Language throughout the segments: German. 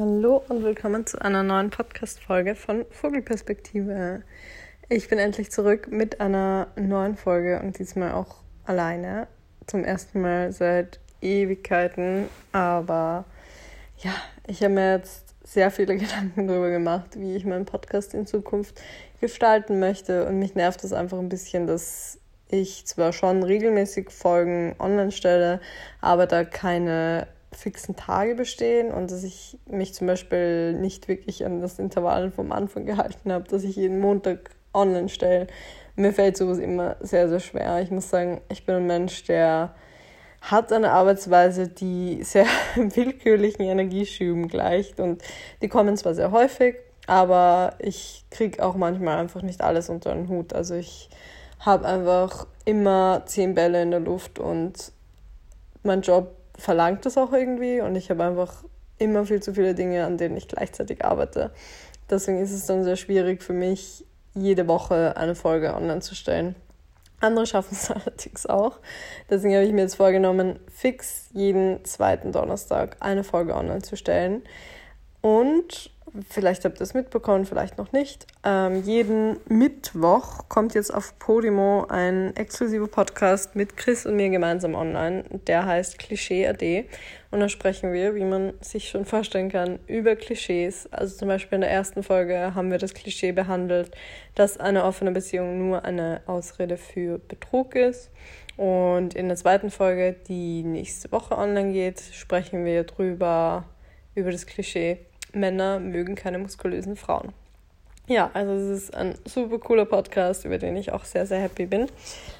Hallo und willkommen zu einer neuen Podcast-Folge von Vogelperspektive. Ich bin endlich zurück mit einer neuen Folge und diesmal auch alleine. Zum ersten Mal seit Ewigkeiten. Aber ja, ich habe mir jetzt sehr viele Gedanken darüber gemacht, wie ich meinen Podcast in Zukunft gestalten möchte. Und mich nervt es einfach ein bisschen, dass ich zwar schon regelmäßig Folgen online stelle, aber da keine fixen Tage bestehen und dass ich mich zum Beispiel nicht wirklich an das Intervall vom Anfang gehalten habe, dass ich jeden Montag online stelle. Mir fällt sowas immer sehr, sehr schwer. Ich muss sagen, ich bin ein Mensch, der hat eine Arbeitsweise, die sehr willkürlichen Energieschüben gleicht und die kommen zwar sehr häufig, aber ich kriege auch manchmal einfach nicht alles unter den Hut. Also ich habe einfach immer zehn Bälle in der Luft und mein Job verlangt das auch irgendwie und ich habe einfach immer viel zu viele Dinge, an denen ich gleichzeitig arbeite. Deswegen ist es dann sehr schwierig für mich, jede Woche eine Folge online zu stellen. Andere schaffen es allerdings auch. Deswegen habe ich mir jetzt vorgenommen, fix jeden zweiten Donnerstag eine Folge online zu stellen. Und vielleicht habt ihr es mitbekommen, vielleicht noch nicht. Ähm, jeden Mittwoch kommt jetzt auf Podimo ein exklusiver Podcast mit Chris und mir gemeinsam online. Der heißt Klischee AD. Und da sprechen wir, wie man sich schon vorstellen kann, über Klischees. Also zum Beispiel in der ersten Folge haben wir das Klischee behandelt, dass eine offene Beziehung nur eine Ausrede für Betrug ist. Und in der zweiten Folge, die nächste Woche online geht, sprechen wir drüber, über das Klischee, Männer mögen keine muskulösen Frauen. Ja, also es ist ein super cooler Podcast, über den ich auch sehr, sehr happy bin.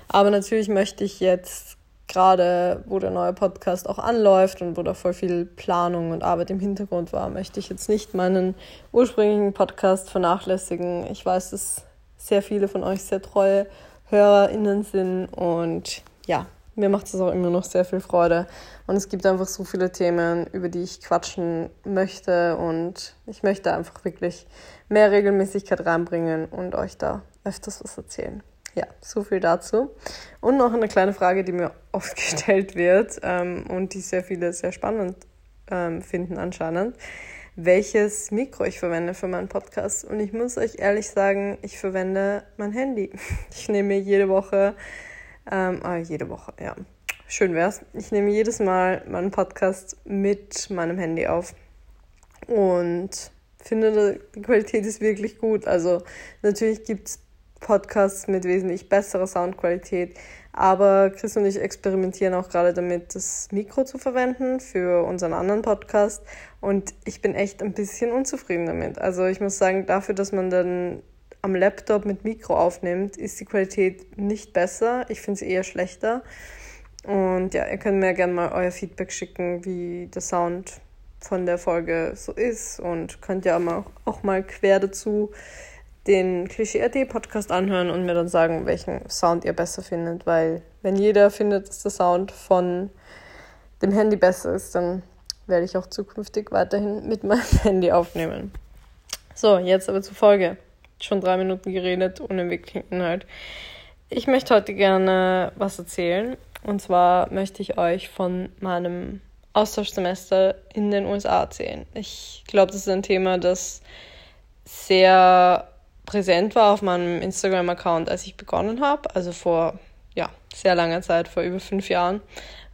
Aber natürlich möchte ich jetzt gerade, wo der neue Podcast auch anläuft und wo da voll viel Planung und Arbeit im Hintergrund war, möchte ich jetzt nicht meinen ursprünglichen Podcast vernachlässigen. Ich weiß, dass sehr viele von euch sehr treue HörerInnen sind und ja, mir macht es auch immer noch sehr viel Freude. Und es gibt einfach so viele Themen, über die ich quatschen möchte. Und ich möchte einfach wirklich mehr Regelmäßigkeit reinbringen und euch da öfters was erzählen. Ja, so viel dazu. Und noch eine kleine Frage, die mir oft gestellt wird ähm, und die sehr viele sehr spannend ähm, finden anscheinend. Welches Mikro ich verwende für meinen Podcast. Und ich muss euch ehrlich sagen, ich verwende mein Handy. Ich nehme mir jede Woche ähm, ah, jede Woche, ja. Schön wär's. Ich nehme jedes Mal meinen Podcast mit meinem Handy auf und finde, die Qualität ist wirklich gut. Also natürlich gibt es Podcasts mit wesentlich besserer Soundqualität, aber Chris und ich experimentieren auch gerade damit, das Mikro zu verwenden für unseren anderen Podcast und ich bin echt ein bisschen unzufrieden damit. Also ich muss sagen, dafür, dass man dann am Laptop mit Mikro aufnimmt, ist die Qualität nicht besser. Ich finde sie eher schlechter. Und ja, ihr könnt mir gerne mal euer Feedback schicken, wie der Sound von der Folge so ist. Und könnt ja auch, auch mal quer dazu den Klischee-RD-Podcast anhören und mir dann sagen, welchen Sound ihr besser findet. Weil wenn jeder findet, dass der Sound von dem Handy besser ist, dann werde ich auch zukünftig weiterhin mit meinem Handy aufnehmen. So, jetzt aber zur Folge schon drei Minuten geredet, ohne wirklichen Inhalt. Ich möchte heute gerne was erzählen. Und zwar möchte ich euch von meinem Austauschsemester in den USA erzählen. Ich glaube, das ist ein Thema, das sehr präsent war auf meinem Instagram-Account, als ich begonnen habe. Also vor ja, sehr langer Zeit, vor über fünf Jahren.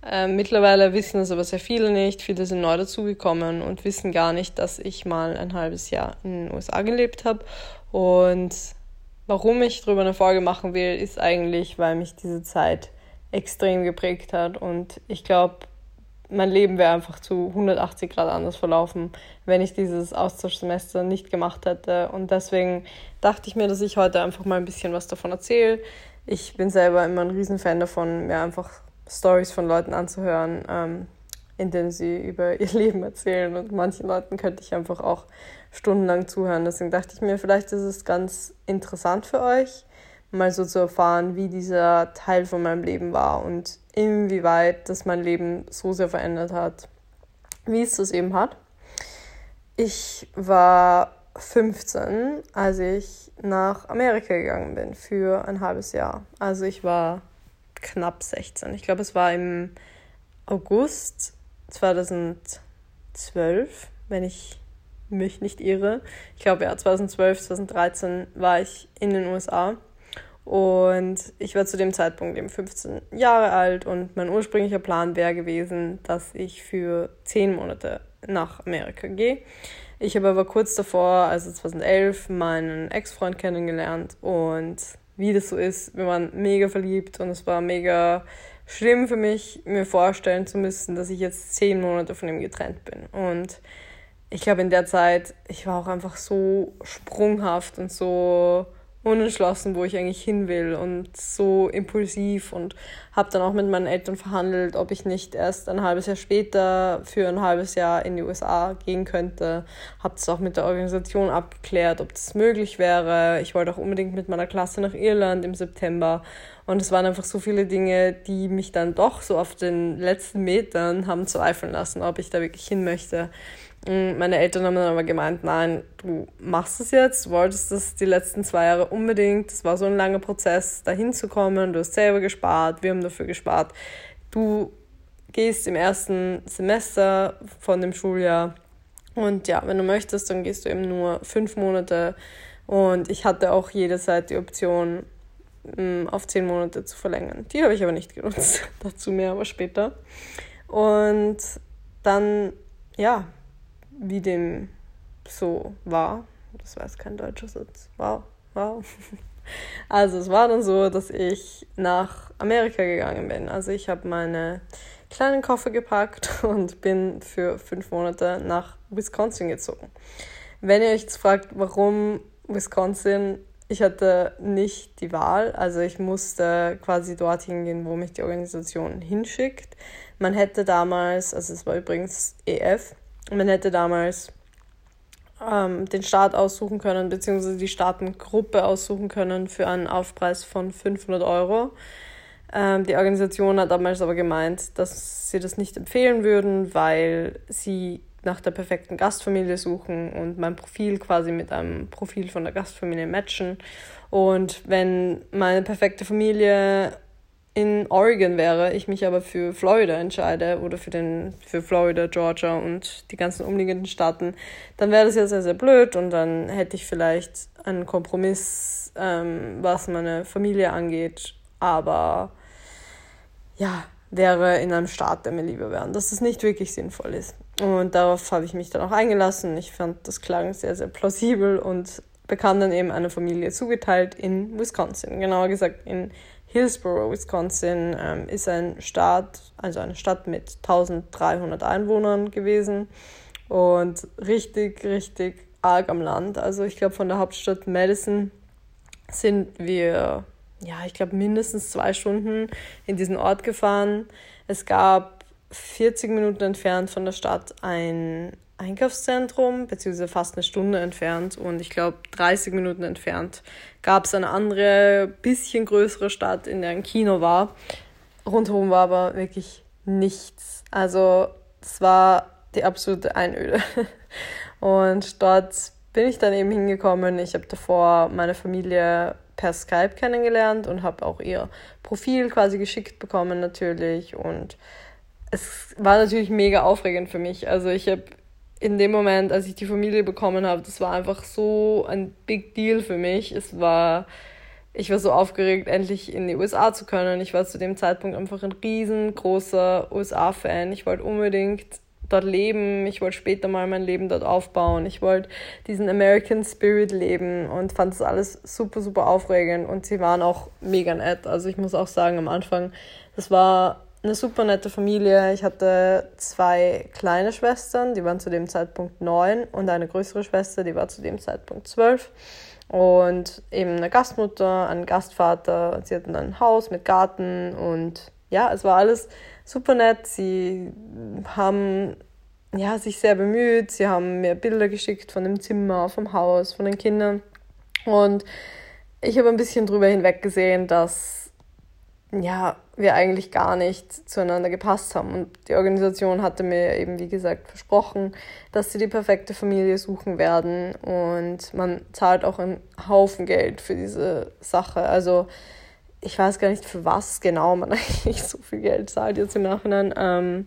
Ähm, mittlerweile wissen es aber sehr viele nicht. Viele sind neu dazugekommen und wissen gar nicht, dass ich mal ein halbes Jahr in den USA gelebt habe und warum ich darüber eine Folge machen will, ist eigentlich, weil mich diese Zeit extrem geprägt hat. Und ich glaube, mein Leben wäre einfach zu 180 Grad anders verlaufen, wenn ich dieses Austauschsemester nicht gemacht hätte. Und deswegen dachte ich mir, dass ich heute einfach mal ein bisschen was davon erzähle. Ich bin selber immer ein Riesenfan davon, mir einfach Stories von Leuten anzuhören, ähm, in denen sie über ihr Leben erzählen. Und manchen Leuten könnte ich einfach auch stundenlang zuhören. Deswegen dachte ich mir, vielleicht ist es ganz interessant für euch, mal so zu erfahren, wie dieser Teil von meinem Leben war und inwieweit das mein Leben so sehr verändert hat, wie es das eben hat. Ich war 15, als ich nach Amerika gegangen bin für ein halbes Jahr. Also ich war knapp 16. Ich glaube, es war im August 2012, wenn ich mich nicht irre. Ich glaube, ja, 2012, 2013 war ich in den USA. Und ich war zu dem Zeitpunkt eben 15 Jahre alt und mein ursprünglicher Plan wäre gewesen, dass ich für 10 Monate nach Amerika gehe. Ich habe aber kurz davor, also 2011, meinen Ex-Freund kennengelernt und wie das so ist, wir waren mega verliebt und es war mega schlimm für mich, mir vorstellen zu müssen, dass ich jetzt 10 Monate von ihm getrennt bin. Und ich glaube, in der Zeit, ich war auch einfach so sprunghaft und so unentschlossen, wo ich eigentlich hin will und so impulsiv und habe dann auch mit meinen Eltern verhandelt, ob ich nicht erst ein halbes Jahr später für ein halbes Jahr in die USA gehen könnte. Habe das auch mit der Organisation abgeklärt, ob das möglich wäre. Ich wollte auch unbedingt mit meiner Klasse nach Irland im September und es waren einfach so viele Dinge, die mich dann doch so auf den letzten Metern haben zweifeln lassen, ob ich da wirklich hin möchte. Meine Eltern haben dann aber gemeint, nein, du machst es jetzt, du wolltest das die letzten zwei Jahre unbedingt. Es war so ein langer Prozess, da hinzukommen. Du hast selber gespart, wir haben dafür gespart. Du gehst im ersten Semester von dem Schuljahr und ja, wenn du möchtest, dann gehst du eben nur fünf Monate. Und ich hatte auch jederzeit die Option, mm, auf zehn Monate zu verlängern. Die habe ich aber nicht genutzt. Dazu mehr aber später. Und dann, ja, wie dem so war. Das war jetzt kein deutscher Satz. Wow, wow. Also es war dann so, dass ich nach Amerika gegangen bin. Also ich habe meine kleinen Koffer gepackt und bin für fünf Monate nach Wisconsin gezogen. Wenn ihr euch jetzt fragt, warum Wisconsin, ich hatte nicht die Wahl. Also ich musste quasi dorthin gehen, wo mich die Organisation hinschickt. Man hätte damals, also es war übrigens EF, man hätte damals ähm, den Staat aussuchen können, beziehungsweise die Staatengruppe aussuchen können für einen Aufpreis von 500 Euro. Ähm, die Organisation hat damals aber gemeint, dass sie das nicht empfehlen würden, weil sie nach der perfekten Gastfamilie suchen und mein Profil quasi mit einem Profil von der Gastfamilie matchen. Und wenn meine perfekte Familie in Oregon wäre, ich mich aber für Florida entscheide oder für, den, für Florida, Georgia und die ganzen umliegenden Staaten, dann wäre das ja sehr, sehr blöd und dann hätte ich vielleicht einen Kompromiss, ähm, was meine Familie angeht, aber ja, wäre in einem Staat, der mir lieber wäre, dass das nicht wirklich sinnvoll ist. Und darauf habe ich mich dann auch eingelassen. Ich fand das klang sehr, sehr plausibel und bekam dann eben eine Familie zugeteilt in Wisconsin, genauer gesagt in Hillsborough, Wisconsin, ähm, ist ein Staat, also eine Stadt mit 1300 Einwohnern gewesen und richtig, richtig arg am Land. Also ich glaube, von der Hauptstadt Madison sind wir, ja, ich glaube, mindestens zwei Stunden in diesen Ort gefahren. Es gab 40 Minuten entfernt von der Stadt ein Einkaufszentrum, beziehungsweise fast eine Stunde entfernt und ich glaube 30 Minuten entfernt gab es eine andere, bisschen größere Stadt, in der ein Kino war. Rundherum war aber wirklich nichts. Also es war die absolute Einöde. Und dort bin ich dann eben hingekommen. Ich habe davor meine Familie per Skype kennengelernt und habe auch ihr Profil quasi geschickt bekommen natürlich. Und es war natürlich mega aufregend für mich. Also ich habe in dem Moment, als ich die Familie bekommen habe, das war einfach so ein Big Deal für mich. Es war, ich war so aufgeregt, endlich in die USA zu können. Ich war zu dem Zeitpunkt einfach ein riesengroßer USA-Fan. Ich wollte unbedingt dort leben. Ich wollte später mal mein Leben dort aufbauen. Ich wollte diesen American Spirit leben und fand das alles super, super aufregend. Und sie waren auch mega nett. Also ich muss auch sagen, am Anfang, das war eine super nette Familie. Ich hatte zwei kleine Schwestern, die waren zu dem Zeitpunkt neun und eine größere Schwester, die war zu dem Zeitpunkt zwölf. Und eben eine Gastmutter, einen Gastvater. Sie hatten ein Haus mit Garten und ja, es war alles super nett. Sie haben ja, sich sehr bemüht. Sie haben mir Bilder geschickt von dem Zimmer, vom Haus, von den Kindern. Und ich habe ein bisschen drüber hinweggesehen, dass ja, wir eigentlich gar nicht zueinander gepasst haben. Und die Organisation hatte mir eben, wie gesagt, versprochen, dass sie die perfekte Familie suchen werden. Und man zahlt auch einen Haufen Geld für diese Sache. Also ich weiß gar nicht, für was genau man eigentlich so viel Geld zahlt jetzt im Nachhinein. Ähm,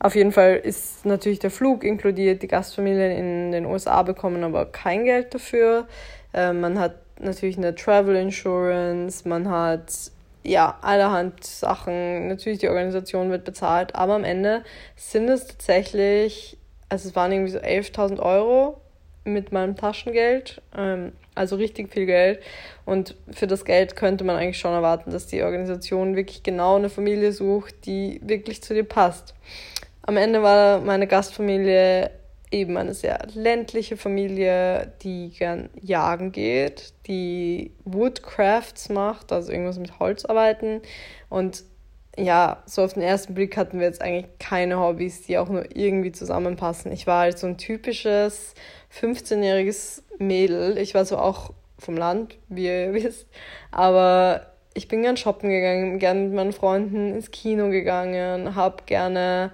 Auf jeden Fall ist natürlich der Flug inkludiert. Die Gastfamilien in den USA bekommen aber kein Geld dafür. Äh, man hat natürlich eine Travel Insurance, man hat ja allerhand Sachen. Natürlich die Organisation wird bezahlt, aber am Ende sind es tatsächlich, also es waren irgendwie so 11.000 Euro mit meinem Taschengeld. Ähm, also richtig viel Geld. Und für das Geld könnte man eigentlich schon erwarten, dass die Organisation wirklich genau eine Familie sucht, die wirklich zu dir passt. Am Ende war meine Gastfamilie eben eine sehr ländliche Familie, die gern jagen geht, die Woodcrafts macht, also irgendwas mit Holzarbeiten. Und ja, so auf den ersten Blick hatten wir jetzt eigentlich keine Hobbys, die auch nur irgendwie zusammenpassen. Ich war halt so ein typisches 15-jähriges Mädel. Ich war so auch vom Land, wie ihr wisst. Aber ich bin gern shoppen gegangen, gern mit meinen Freunden ins Kino gegangen, hab gerne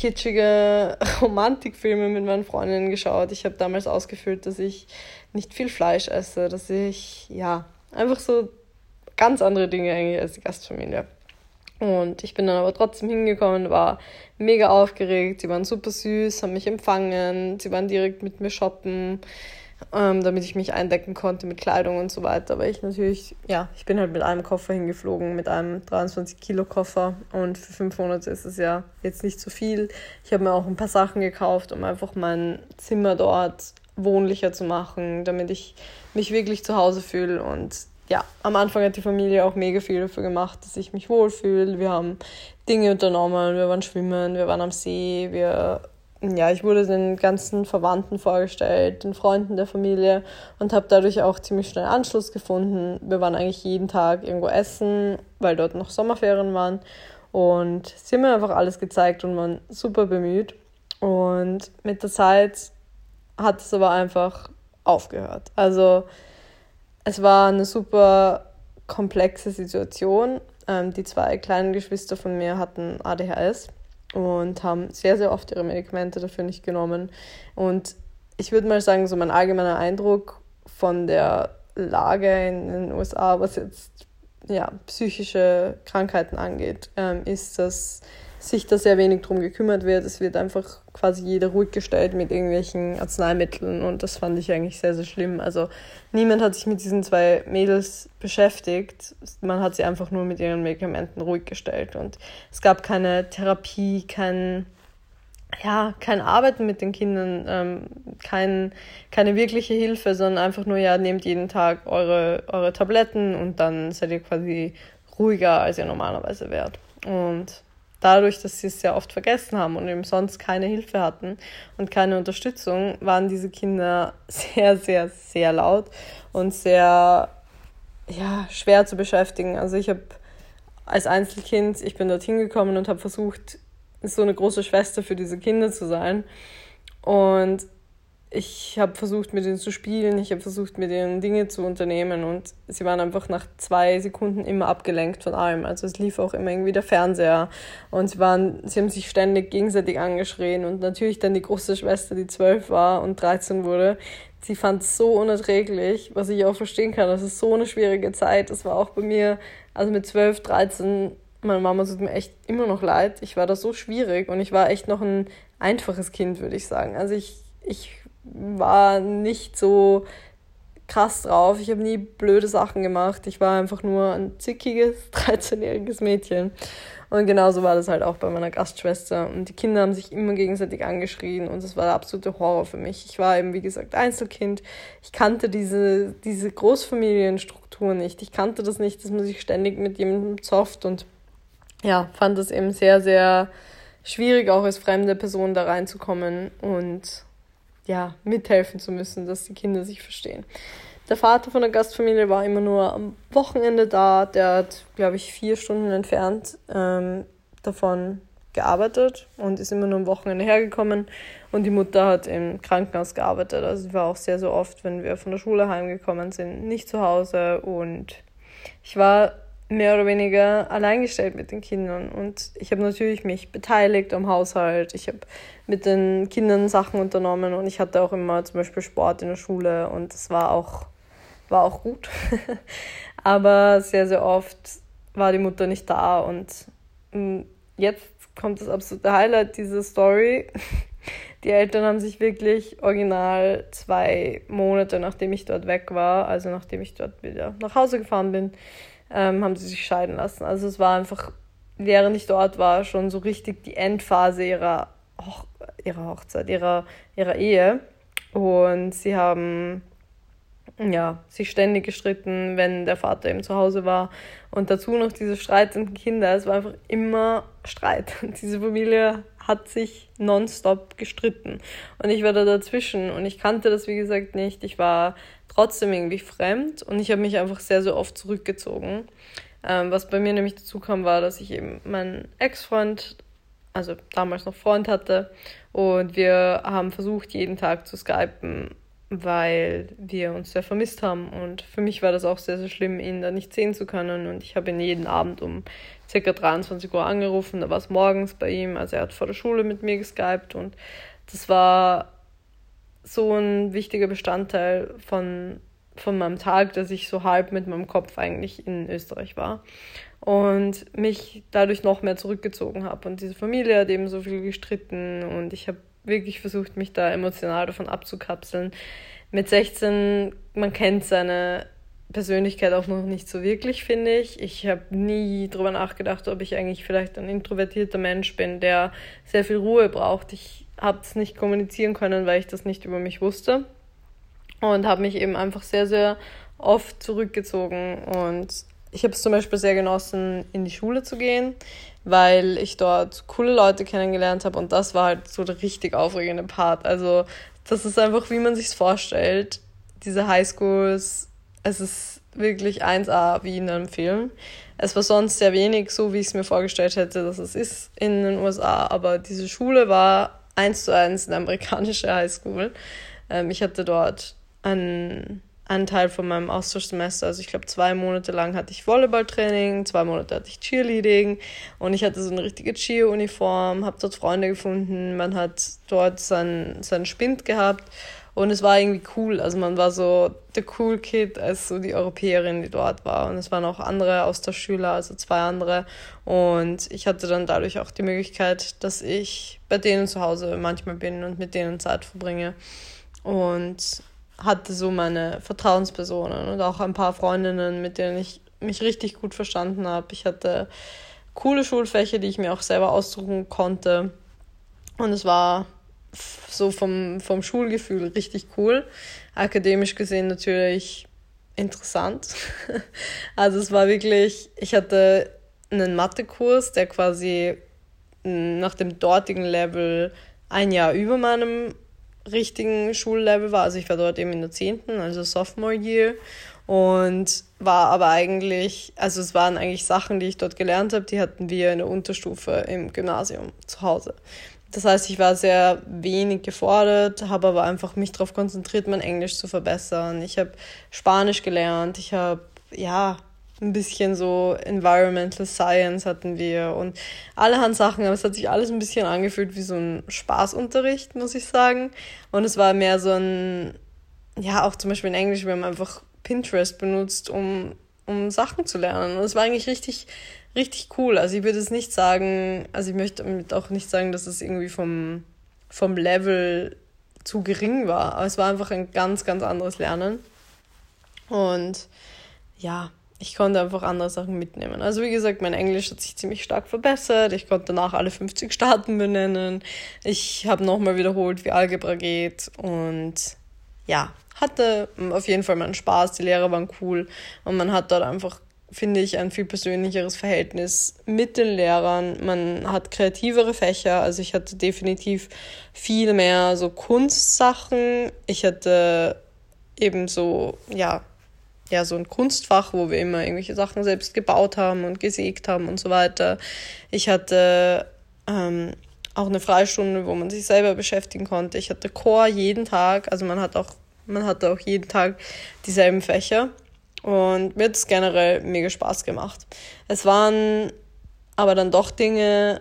kitschige Romantikfilme mit meinen Freundinnen geschaut. Ich habe damals ausgefüllt, dass ich nicht viel Fleisch esse, dass ich, ja, einfach so ganz andere Dinge eigentlich als die Gastfamilie. Und ich bin dann aber trotzdem hingekommen, war mega aufgeregt. Sie waren super süß, haben mich empfangen. Sie waren direkt mit mir shoppen, ähm, damit ich mich eindecken konnte mit Kleidung und so weiter. Aber ich natürlich, ja, ich bin halt mit einem Koffer hingeflogen, mit einem 23-Kilo-Koffer. Und für fünf Monate ist es ja jetzt nicht so viel. Ich habe mir auch ein paar Sachen gekauft, um einfach mein Zimmer dort wohnlicher zu machen, damit ich mich wirklich zu Hause fühle und ja, am Anfang hat die Familie auch mega viel dafür gemacht, dass ich mich wohlfühle. Wir haben Dinge unternommen, wir waren schwimmen, wir waren am See, wir ja, ich wurde den ganzen Verwandten vorgestellt, den Freunden der Familie und habe dadurch auch ziemlich schnell Anschluss gefunden. Wir waren eigentlich jeden Tag irgendwo essen, weil dort noch Sommerferien waren. Und sie haben mir einfach alles gezeigt und waren super bemüht. Und mit der Zeit hat es aber einfach aufgehört. Also es war eine super komplexe Situation. Ähm, die zwei kleinen Geschwister von mir hatten ADHS und haben sehr, sehr oft ihre Medikamente dafür nicht genommen. Und ich würde mal sagen, so mein allgemeiner Eindruck von der Lage in den USA, was jetzt ja, psychische Krankheiten angeht, ähm, ist, dass sich da sehr wenig drum gekümmert wird. Es wird einfach quasi jeder ruhig gestellt mit irgendwelchen Arzneimitteln und das fand ich eigentlich sehr, sehr schlimm. Also niemand hat sich mit diesen zwei Mädels beschäftigt. Man hat sie einfach nur mit ihren Medikamenten ruhig gestellt und es gab keine Therapie, kein ja, kein Arbeiten mit den Kindern, ähm, kein, keine wirkliche Hilfe, sondern einfach nur, ja, nehmt jeden Tag eure, eure Tabletten und dann seid ihr quasi ruhiger, als ihr normalerweise wärt. Und dadurch, dass sie es sehr oft vergessen haben und eben sonst keine Hilfe hatten und keine Unterstützung, waren diese Kinder sehr, sehr, sehr laut und sehr ja, schwer zu beschäftigen. Also ich habe als Einzelkind, ich bin dorthin gekommen und habe versucht, so eine große Schwester für diese Kinder zu sein. Und ich habe versucht, mit ihnen zu spielen, ich habe versucht, mit ihnen Dinge zu unternehmen und sie waren einfach nach zwei Sekunden immer abgelenkt von allem. Also es lief auch immer irgendwie der Fernseher und sie waren, sie haben sich ständig gegenseitig angeschrien und natürlich dann die große Schwester, die zwölf war und 13 wurde, sie fand es so unerträglich, was ich auch verstehen kann. Das ist so eine schwierige Zeit. Das war auch bei mir, also mit zwölf, 13, meine Mama tut mir echt immer noch leid. Ich war da so schwierig und ich war echt noch ein einfaches Kind, würde ich sagen. Also ich, ich war nicht so krass drauf. Ich habe nie blöde Sachen gemacht. Ich war einfach nur ein zickiges, 13-jähriges Mädchen. Und genauso war das halt auch bei meiner Gastschwester. Und die Kinder haben sich immer gegenseitig angeschrien und das war der absolute Horror für mich. Ich war eben, wie gesagt, Einzelkind. Ich kannte diese, diese Großfamilienstruktur nicht. Ich kannte das nicht, dass man sich ständig mit jemandem zofft und ja, fand es eben sehr, sehr schwierig, auch als fremde Person da reinzukommen und ja, mithelfen zu müssen, dass die Kinder sich verstehen. Der Vater von der Gastfamilie war immer nur am Wochenende da. Der hat, glaube ich, vier Stunden entfernt ähm, davon gearbeitet und ist immer nur am Wochenende hergekommen. Und die Mutter hat im Krankenhaus gearbeitet. Also sie war auch sehr, sehr oft, wenn wir von der Schule heimgekommen sind, nicht zu Hause. Und ich war mehr oder weniger alleingestellt mit den Kindern. Und ich habe natürlich mich beteiligt am Haushalt. Ich habe mit den Kindern Sachen unternommen und ich hatte auch immer zum Beispiel Sport in der Schule und das war auch, war auch gut. Aber sehr, sehr oft war die Mutter nicht da und mm, jetzt kommt das absolute Highlight dieser Story. Die Eltern haben sich wirklich original zwei Monate, nachdem ich dort weg war, also nachdem ich dort wieder nach Hause gefahren bin, ähm, haben sie sich scheiden lassen. Also es war einfach, während ich dort war, schon so richtig die Endphase ihrer, Hoch ihrer Hochzeit, ihrer, ihrer Ehe. Und sie haben ja, sich ständig gestritten, wenn der Vater eben zu Hause war. Und dazu noch diese streitenden Kinder. Es war einfach immer Streit. Diese Familie hat sich nonstop gestritten. Und ich war da dazwischen und ich kannte das, wie gesagt, nicht. Ich war trotzdem irgendwie fremd und ich habe mich einfach sehr, sehr oft zurückgezogen. Ähm, was bei mir nämlich dazu kam, war, dass ich eben meinen Ex-Freund, also damals noch Freund hatte, und wir haben versucht, jeden Tag zu skypen weil wir uns sehr vermisst haben. Und für mich war das auch sehr, sehr schlimm, ihn da nicht sehen zu können. Und ich habe ihn jeden Abend um ca. 23 Uhr angerufen. Da war es morgens bei ihm. Also er hat vor der Schule mit mir geskypt. Und das war so ein wichtiger Bestandteil von, von meinem Tag, dass ich so halb mit meinem Kopf eigentlich in Österreich war. Und mich dadurch noch mehr zurückgezogen habe. Und diese Familie hat eben so viel gestritten. Und ich habe wirklich versucht, mich da emotional davon abzukapseln. Mit 16, man kennt seine Persönlichkeit auch noch nicht so wirklich, finde ich. Ich habe nie darüber nachgedacht, ob ich eigentlich vielleicht ein introvertierter Mensch bin, der sehr viel Ruhe braucht. Ich habe es nicht kommunizieren können, weil ich das nicht über mich wusste. Und habe mich eben einfach sehr, sehr oft zurückgezogen. Und ich habe es zum Beispiel sehr genossen, in die Schule zu gehen weil ich dort coole Leute kennengelernt habe und das war halt so der richtig aufregende Part. Also das ist einfach, wie man sich vorstellt. Diese Highschools, es ist wirklich 1A wie in einem Film. Es war sonst sehr wenig so, wie ich es mir vorgestellt hätte, dass es ist in den USA, aber diese Schule war eins zu eins eine amerikanische Highschool. Ähm, ich hatte dort einen Anteil von meinem Austauschsemester. Also ich glaube, zwei Monate lang hatte ich Volleyballtraining, zwei Monate hatte ich Cheerleading und ich hatte so eine richtige Cheer-Uniform, habe dort Freunde gefunden, man hat dort seinen, seinen Spind gehabt und es war irgendwie cool. Also man war so der cool Kid als so die Europäerin, die dort war. Und es waren auch andere Austauschschüler, also zwei andere. Und ich hatte dann dadurch auch die Möglichkeit, dass ich bei denen zu Hause manchmal bin und mit denen Zeit verbringe. Und hatte so meine Vertrauenspersonen und auch ein paar Freundinnen, mit denen ich mich richtig gut verstanden habe. Ich hatte coole Schulfächer, die ich mir auch selber aussuchen konnte. Und es war so vom, vom Schulgefühl richtig cool. Akademisch gesehen natürlich interessant. also es war wirklich, ich hatte einen Mathekurs, der quasi nach dem dortigen Level ein Jahr über meinem richtigen Schullevel war. Also ich war dort eben in der 10., also Sophomore Year. Und war aber eigentlich, also es waren eigentlich Sachen, die ich dort gelernt habe, die hatten wir in der Unterstufe im Gymnasium zu Hause. Das heißt, ich war sehr wenig gefordert, habe aber einfach mich darauf konzentriert, mein Englisch zu verbessern. Ich habe Spanisch gelernt, ich habe ja ein bisschen so Environmental Science hatten wir und allerhand Sachen, aber es hat sich alles ein bisschen angefühlt wie so ein Spaßunterricht, muss ich sagen. Und es war mehr so ein, ja, auch zum Beispiel in Englisch, wir haben einfach Pinterest benutzt, um, um Sachen zu lernen. Und es war eigentlich richtig, richtig cool. Also ich würde es nicht sagen, also ich möchte auch nicht sagen, dass es irgendwie vom, vom Level zu gering war, aber es war einfach ein ganz, ganz anderes Lernen. Und ja, ich konnte einfach andere Sachen mitnehmen. Also wie gesagt, mein Englisch hat sich ziemlich stark verbessert. Ich konnte danach alle 50 Staaten benennen. Ich habe nochmal wiederholt, wie Algebra geht. Und ja, hatte auf jeden Fall meinen Spaß. Die Lehrer waren cool. Und man hat dort einfach, finde ich, ein viel persönlicheres Verhältnis mit den Lehrern. Man hat kreativere Fächer. Also ich hatte definitiv viel mehr so Kunstsachen. Ich hatte eben so, ja, ja, so ein Kunstfach, wo wir immer irgendwelche Sachen selbst gebaut haben und gesägt haben und so weiter. Ich hatte ähm, auch eine Freistunde, wo man sich selber beschäftigen konnte. Ich hatte Chor jeden Tag, also man hat auch, man hatte auch jeden Tag dieselben Fächer. Und mir hat es generell mega Spaß gemacht. Es waren aber dann doch Dinge,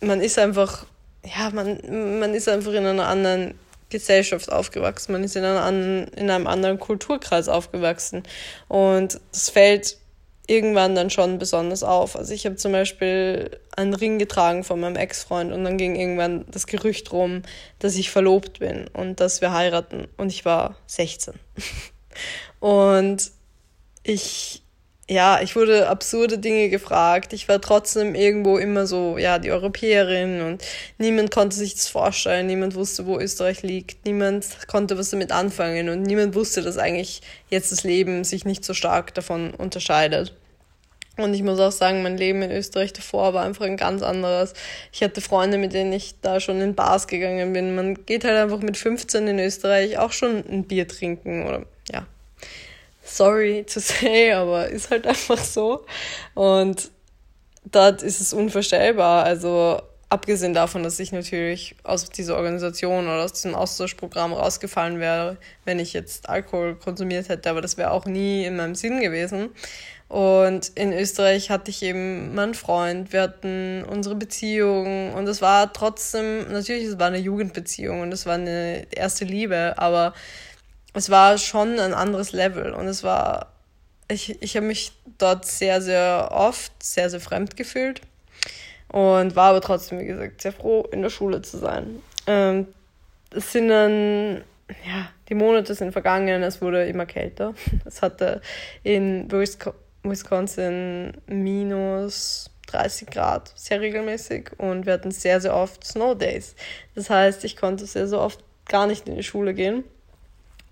man ist einfach, ja, man, man ist einfach in einer anderen Gesellschaft aufgewachsen, man ist in, einer anderen, in einem anderen Kulturkreis aufgewachsen. Und es fällt irgendwann dann schon besonders auf. Also ich habe zum Beispiel einen Ring getragen von meinem Ex-Freund und dann ging irgendwann das Gerücht rum, dass ich verlobt bin und dass wir heiraten und ich war 16. und ich ja, ich wurde absurde Dinge gefragt. Ich war trotzdem irgendwo immer so, ja, die Europäerin und niemand konnte sich das vorstellen. Niemand wusste, wo Österreich liegt. Niemand konnte was damit anfangen und niemand wusste, dass eigentlich jetzt das Leben sich nicht so stark davon unterscheidet. Und ich muss auch sagen, mein Leben in Österreich davor war einfach ein ganz anderes. Ich hatte Freunde, mit denen ich da schon in Bars gegangen bin. Man geht halt einfach mit 15 in Österreich auch schon ein Bier trinken oder ja, sorry to say, aber ist halt einfach so. Und dort ist es unvorstellbar. Also abgesehen davon, dass ich natürlich aus dieser Organisation oder aus diesem Austauschprogramm rausgefallen wäre, wenn ich jetzt Alkohol konsumiert hätte, aber das wäre auch nie in meinem Sinn gewesen. Und in Österreich hatte ich eben meinen Freund, wir hatten unsere Beziehung und es war trotzdem, natürlich, es war eine Jugendbeziehung und es war eine erste Liebe, aber es war schon ein anderes Level und es war, ich, ich habe mich dort sehr, sehr oft sehr, sehr fremd gefühlt und war aber trotzdem, wie gesagt, sehr froh, in der Schule zu sein. Ähm, es sind dann, ja, die Monate sind vergangen, es wurde immer kälter. Es hatte in Wisconsin minus 30 Grad, sehr regelmäßig und wir hatten sehr, sehr oft Snow Days. Das heißt, ich konnte sehr, sehr oft gar nicht in die Schule gehen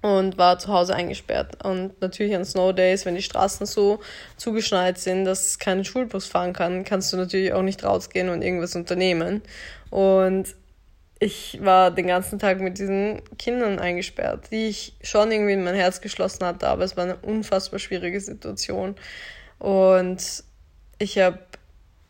und war zu Hause eingesperrt. Und natürlich an Snow Days, wenn die Straßen so zugeschneit sind, dass kein Schulbus fahren kann, kannst du natürlich auch nicht rausgehen und irgendwas unternehmen. Und ich war den ganzen Tag mit diesen Kindern eingesperrt, die ich schon irgendwie in mein Herz geschlossen hatte, aber es war eine unfassbar schwierige Situation. Und ich habe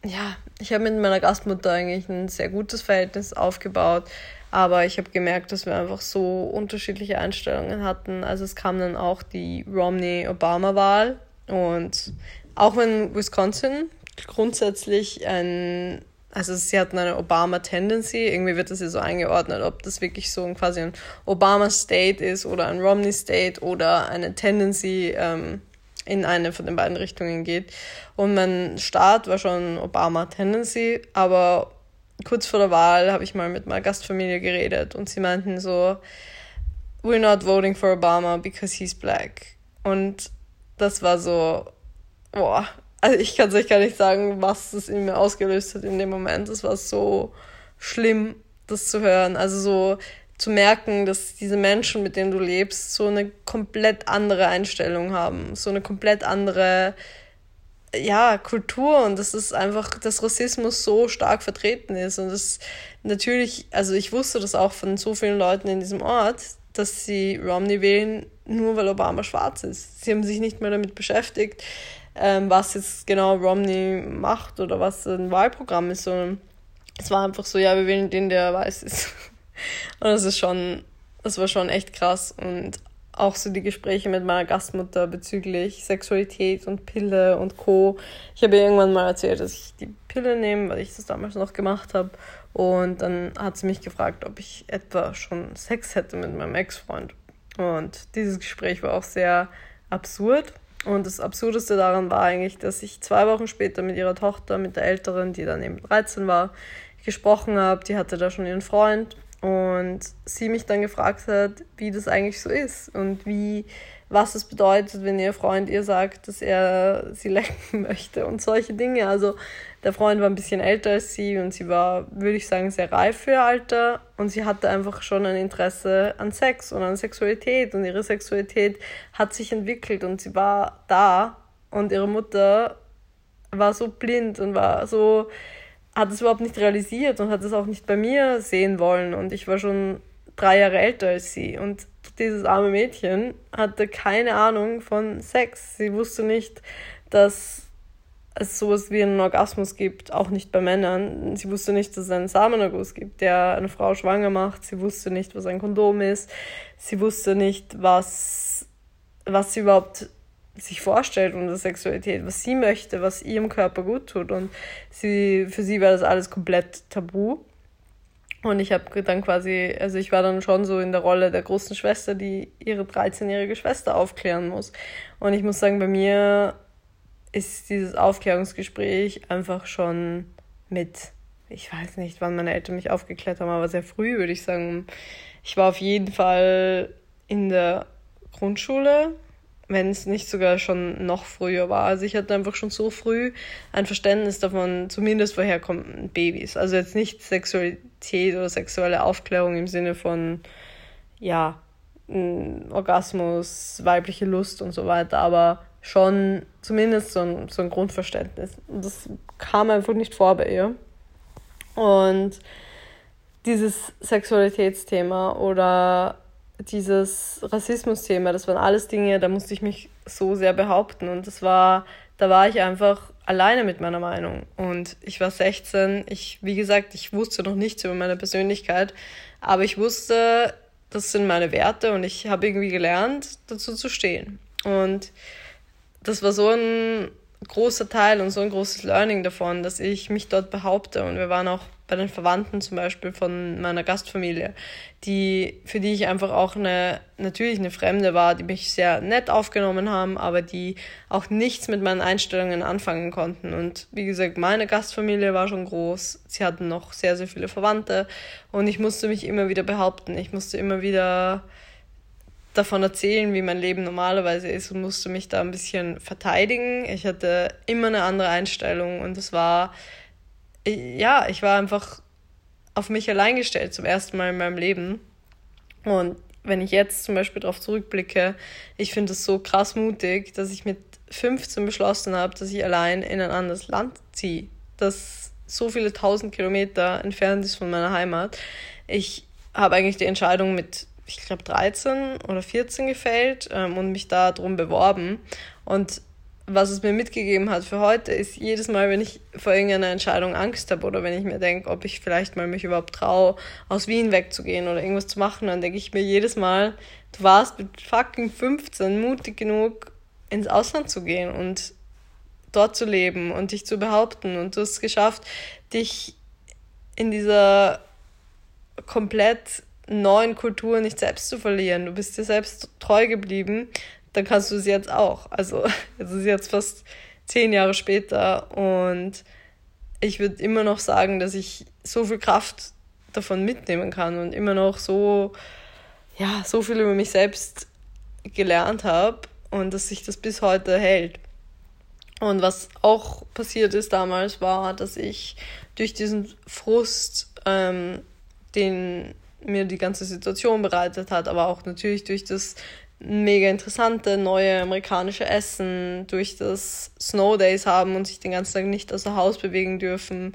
ja, ich habe mit meiner Gastmutter eigentlich ein sehr gutes Verhältnis aufgebaut. Aber ich habe gemerkt, dass wir einfach so unterschiedliche Einstellungen hatten. Also es kam dann auch die Romney-Obama-Wahl. Und auch wenn Wisconsin grundsätzlich ein, also sie hatten eine Obama-Tendency, irgendwie wird das ja so eingeordnet, ob das wirklich so ein, quasi ein Obama-State ist oder ein Romney-State oder eine Tendency ähm, in eine von den beiden Richtungen geht. Und mein Start war schon Obama-Tendency, aber kurz vor der Wahl habe ich mal mit meiner Gastfamilie geredet und sie meinten so, we're not voting for Obama because he's black. Und das war so, boah, also ich kann es euch gar nicht sagen, was das in mir ausgelöst hat in dem Moment. Es war so schlimm, das zu hören. Also so zu merken, dass diese Menschen, mit denen du lebst, so eine komplett andere Einstellung haben, so eine komplett andere ja, Kultur und das ist einfach, dass Rassismus so stark vertreten ist. Und das natürlich, also ich wusste das auch von so vielen Leuten in diesem Ort, dass sie Romney wählen, nur weil Obama schwarz ist. Sie haben sich nicht mehr damit beschäftigt, ähm, was jetzt genau Romney macht oder was ein Wahlprogramm ist, sondern es war einfach so, ja, wir wählen den, der weiß ist. Und das ist schon, das war schon echt krass. Und auch so die Gespräche mit meiner Gastmutter bezüglich Sexualität und Pille und Co. Ich habe ihr irgendwann mal erzählt, dass ich die Pille nehme, weil ich das damals noch gemacht habe. Und dann hat sie mich gefragt, ob ich etwa schon Sex hätte mit meinem Ex-Freund. Und dieses Gespräch war auch sehr absurd. Und das Absurdeste daran war eigentlich, dass ich zwei Wochen später mit ihrer Tochter, mit der Älteren, die dann eben 13 war, gesprochen habe. Die hatte da schon ihren Freund und sie mich dann gefragt hat, wie das eigentlich so ist und wie, was es bedeutet, wenn ihr Freund ihr sagt, dass er sie lecken möchte und solche Dinge. Also der Freund war ein bisschen älter als sie und sie war, würde ich sagen, sehr reif für ihr Alter und sie hatte einfach schon ein Interesse an Sex und an Sexualität und ihre Sexualität hat sich entwickelt und sie war da und ihre Mutter war so blind und war so hat es überhaupt nicht realisiert und hat es auch nicht bei mir sehen wollen. Und ich war schon drei Jahre älter als sie. Und dieses arme Mädchen hatte keine Ahnung von Sex. Sie wusste nicht, dass es sowas wie einen Orgasmus gibt, auch nicht bei Männern. Sie wusste nicht, dass es einen Samenerguss gibt, der eine Frau schwanger macht. Sie wusste nicht, was ein Kondom ist. Sie wusste nicht, was, was sie überhaupt sich vorstellt unter Sexualität, was sie möchte, was ihrem Körper gut tut. Und sie, für sie war das alles komplett tabu. Und ich habe dann quasi, also ich war dann schon so in der Rolle der großen Schwester, die ihre 13-jährige Schwester aufklären muss. Und ich muss sagen, bei mir ist dieses Aufklärungsgespräch einfach schon mit, ich weiß nicht, wann meine Eltern mich aufgeklärt haben, aber sehr früh würde ich sagen. Ich war auf jeden Fall in der Grundschule, wenn es nicht sogar schon noch früher war. Also ich hatte einfach schon so früh ein Verständnis davon, zumindest woher kommen Babys. Also jetzt nicht Sexualität oder sexuelle Aufklärung im Sinne von, ja, Orgasmus, weibliche Lust und so weiter, aber schon zumindest so ein, so ein Grundverständnis. Und das kam einfach nicht vor bei ihr. Und dieses Sexualitätsthema oder dieses Rassismus-Thema, das waren alles Dinge, da musste ich mich so sehr behaupten. Und das war, da war ich einfach alleine mit meiner Meinung. Und ich war 16. Ich, wie gesagt, ich wusste noch nichts über meine Persönlichkeit, aber ich wusste, das sind meine Werte und ich habe irgendwie gelernt, dazu zu stehen. Und das war so ein großer Teil und so ein großes Learning davon, dass ich mich dort behaupte. Und wir waren auch bei den Verwandten zum Beispiel von meiner Gastfamilie, die, für die ich einfach auch eine, natürlich eine Fremde war, die mich sehr nett aufgenommen haben, aber die auch nichts mit meinen Einstellungen anfangen konnten. Und wie gesagt, meine Gastfamilie war schon groß. Sie hatten noch sehr, sehr viele Verwandte und ich musste mich immer wieder behaupten. Ich musste immer wieder davon erzählen, wie mein Leben normalerweise ist und musste mich da ein bisschen verteidigen. Ich hatte immer eine andere Einstellung und es war, ja, ich war einfach auf mich allein gestellt zum ersten Mal in meinem Leben. Und wenn ich jetzt zum Beispiel darauf zurückblicke, ich finde es so krass mutig, dass ich mit 15 beschlossen habe, dass ich allein in ein anderes Land ziehe, das so viele tausend Kilometer entfernt ist von meiner Heimat. Ich habe eigentlich die Entscheidung mit ich glaube, 13 oder 14 gefällt ähm, und mich da drum beworben. Und was es mir mitgegeben hat für heute, ist jedes Mal, wenn ich vor irgendeiner Entscheidung Angst habe oder wenn ich mir denke, ob ich vielleicht mal mich überhaupt traue, aus Wien wegzugehen oder irgendwas zu machen, dann denke ich mir jedes Mal, du warst mit fucking 15 mutig genug, ins Ausland zu gehen und dort zu leben und dich zu behaupten. Und du hast es geschafft, dich in dieser komplett neuen Kultur nicht selbst zu verlieren. Du bist dir selbst treu geblieben, dann kannst du es jetzt auch. Also es ist jetzt fast zehn Jahre später und ich würde immer noch sagen, dass ich so viel Kraft davon mitnehmen kann und immer noch so, ja, so viel über mich selbst gelernt habe und dass sich das bis heute hält. Und was auch passiert ist damals, war, dass ich durch diesen Frust, ähm, den mir die ganze Situation bereitet hat, aber auch natürlich durch das mega interessante neue amerikanische Essen, durch das Snow Days haben und sich den ganzen Tag nicht aus dem Haus bewegen dürfen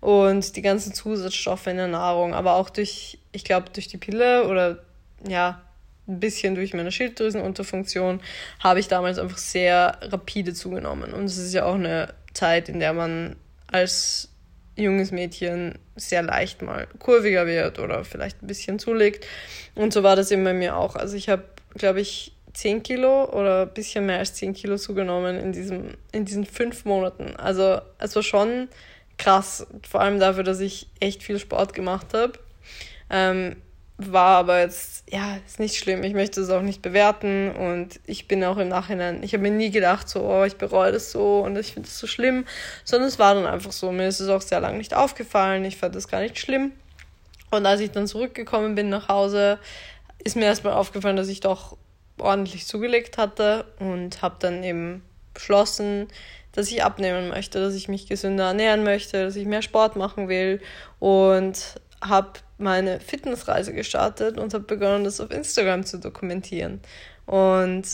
und die ganzen Zusatzstoffe in der Nahrung, aber auch durch, ich glaube, durch die Pille oder ja, ein bisschen durch meine Schilddrüsenunterfunktion habe ich damals einfach sehr rapide zugenommen. Und es ist ja auch eine Zeit, in der man als junges Mädchen sehr leicht mal kurviger wird oder vielleicht ein bisschen zulegt. Und so war das eben bei mir auch. Also ich habe, glaube ich, 10 Kilo oder ein bisschen mehr als 10 Kilo zugenommen in, diesem, in diesen fünf Monaten. Also es war schon krass, vor allem dafür, dass ich echt viel Sport gemacht habe. Ähm, war aber jetzt, ja, ist nicht schlimm. Ich möchte es auch nicht bewerten und ich bin auch im Nachhinein, ich habe mir nie gedacht, so, oh, ich bereue das so und ich finde es so schlimm, sondern es war dann einfach so. Mir ist es auch sehr lange nicht aufgefallen, ich fand das gar nicht schlimm. Und als ich dann zurückgekommen bin nach Hause, ist mir erstmal aufgefallen, dass ich doch ordentlich zugelegt hatte und habe dann eben beschlossen, dass ich abnehmen möchte, dass ich mich gesünder ernähren möchte, dass ich mehr Sport machen will und habe meine Fitnessreise gestartet und habe begonnen, das auf Instagram zu dokumentieren. Und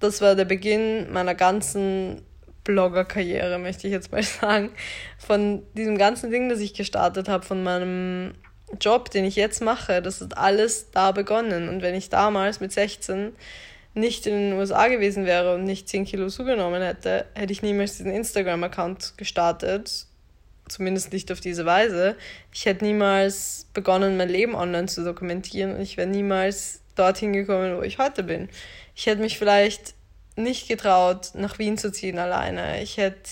das war der Beginn meiner ganzen Blogger-Karriere, möchte ich jetzt mal sagen. Von diesem ganzen Ding, das ich gestartet habe, von meinem Job, den ich jetzt mache, das hat alles da begonnen. Und wenn ich damals mit 16 nicht in den USA gewesen wäre und nicht 10 Kilo zugenommen hätte, hätte ich niemals diesen Instagram-Account gestartet zumindest nicht auf diese Weise. Ich hätte niemals begonnen, mein Leben online zu dokumentieren und ich wäre niemals dorthin gekommen, wo ich heute bin. Ich hätte mich vielleicht nicht getraut, nach Wien zu ziehen alleine. Ich hätte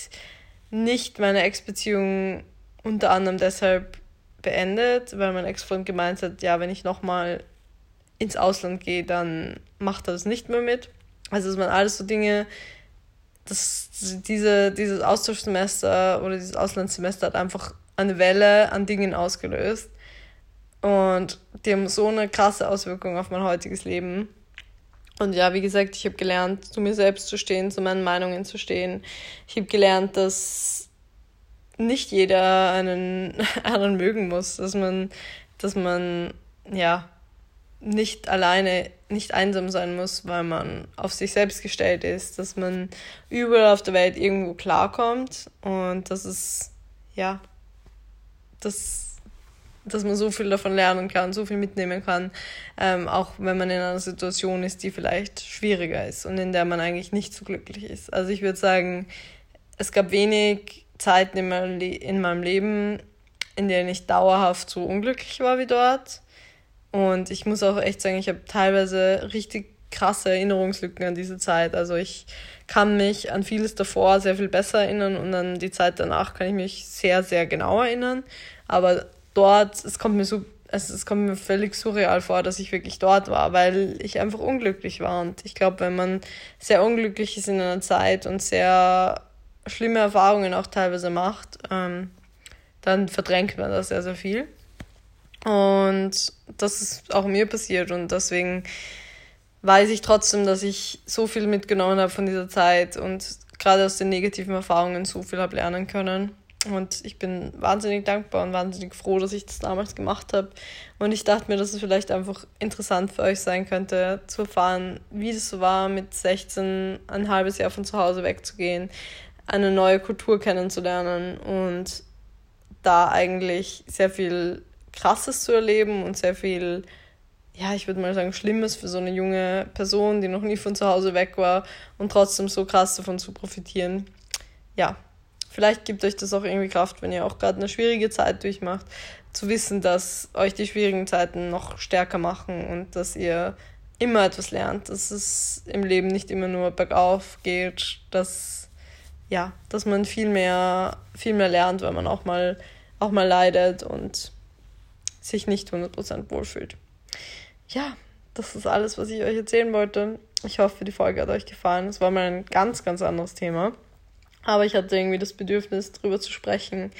nicht meine Ex-Beziehung unter anderem deshalb beendet, weil mein Ex-Freund gemeint hat, ja, wenn ich nochmal ins Ausland gehe, dann macht er das nicht mehr mit. Also es waren alles so Dinge, das, diese, dieses Austauschsemester oder dieses Auslandssemester hat einfach eine Welle an Dingen ausgelöst. Und die haben so eine krasse Auswirkung auf mein heutiges Leben. Und ja, wie gesagt, ich habe gelernt, zu mir selbst zu stehen, zu meinen Meinungen zu stehen. Ich habe gelernt, dass nicht jeder einen anderen mögen muss, dass man, dass man, ja, nicht alleine, nicht einsam sein muss, weil man auf sich selbst gestellt ist, dass man überall auf der Welt irgendwo klarkommt und dass es, ja, dass, dass man so viel davon lernen kann, so viel mitnehmen kann, ähm, auch wenn man in einer Situation ist, die vielleicht schwieriger ist und in der man eigentlich nicht so glücklich ist. Also ich würde sagen, es gab wenig Zeiten in meinem, in meinem Leben, in denen ich dauerhaft so unglücklich war wie dort. Und ich muss auch echt sagen, ich habe teilweise richtig krasse Erinnerungslücken an diese Zeit. Also ich kann mich an vieles davor sehr viel besser erinnern und an die Zeit danach kann ich mich sehr, sehr genau erinnern. Aber dort, es kommt mir so, es, es kommt mir völlig surreal vor, dass ich wirklich dort war, weil ich einfach unglücklich war. Und ich glaube, wenn man sehr unglücklich ist in einer Zeit und sehr schlimme Erfahrungen auch teilweise macht, ähm, dann verdrängt man das sehr, sehr viel. Und das ist auch mir passiert und deswegen weiß ich trotzdem, dass ich so viel mitgenommen habe von dieser Zeit und gerade aus den negativen Erfahrungen so viel habe lernen können. Und ich bin wahnsinnig dankbar und wahnsinnig froh, dass ich das damals gemacht habe. Und ich dachte mir, dass es vielleicht einfach interessant für euch sein könnte, zu erfahren, wie es so war, mit 16 ein halbes Jahr von zu Hause wegzugehen, eine neue Kultur kennenzulernen und da eigentlich sehr viel Krasses zu erleben und sehr viel, ja, ich würde mal sagen, Schlimmes für so eine junge Person, die noch nie von zu Hause weg war und trotzdem so krass davon zu profitieren. Ja, vielleicht gibt euch das auch irgendwie Kraft, wenn ihr auch gerade eine schwierige Zeit durchmacht, zu wissen, dass euch die schwierigen Zeiten noch stärker machen und dass ihr immer etwas lernt, dass es im Leben nicht immer nur bergauf geht, dass ja, dass man viel mehr viel mehr lernt, weil man auch mal auch mal leidet und sich nicht 100% wohlfühlt. Ja, das ist alles, was ich euch erzählen wollte. Ich hoffe, die Folge hat euch gefallen. Es war mal ein ganz, ganz anderes Thema. Aber ich hatte irgendwie das Bedürfnis, darüber zu sprechen.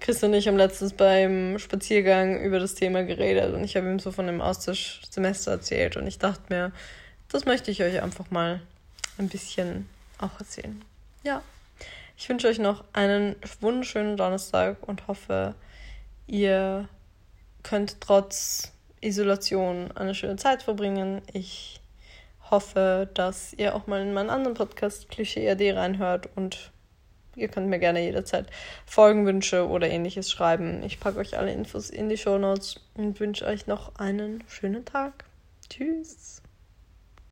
Chris und ich haben letztens beim Spaziergang über das Thema geredet und ich habe ihm so von dem Austauschsemester erzählt und ich dachte mir, das möchte ich euch einfach mal ein bisschen auch erzählen. Ja, ich wünsche euch noch einen wunderschönen Donnerstag und hoffe, ihr könnt trotz Isolation eine schöne Zeit verbringen. Ich hoffe, dass ihr auch mal in meinen anderen Podcast Klischee AD reinhört und ihr könnt mir gerne jederzeit Folgenwünsche oder ähnliches schreiben. Ich packe euch alle Infos in die Show Notes und wünsche euch noch einen schönen Tag. Tschüss.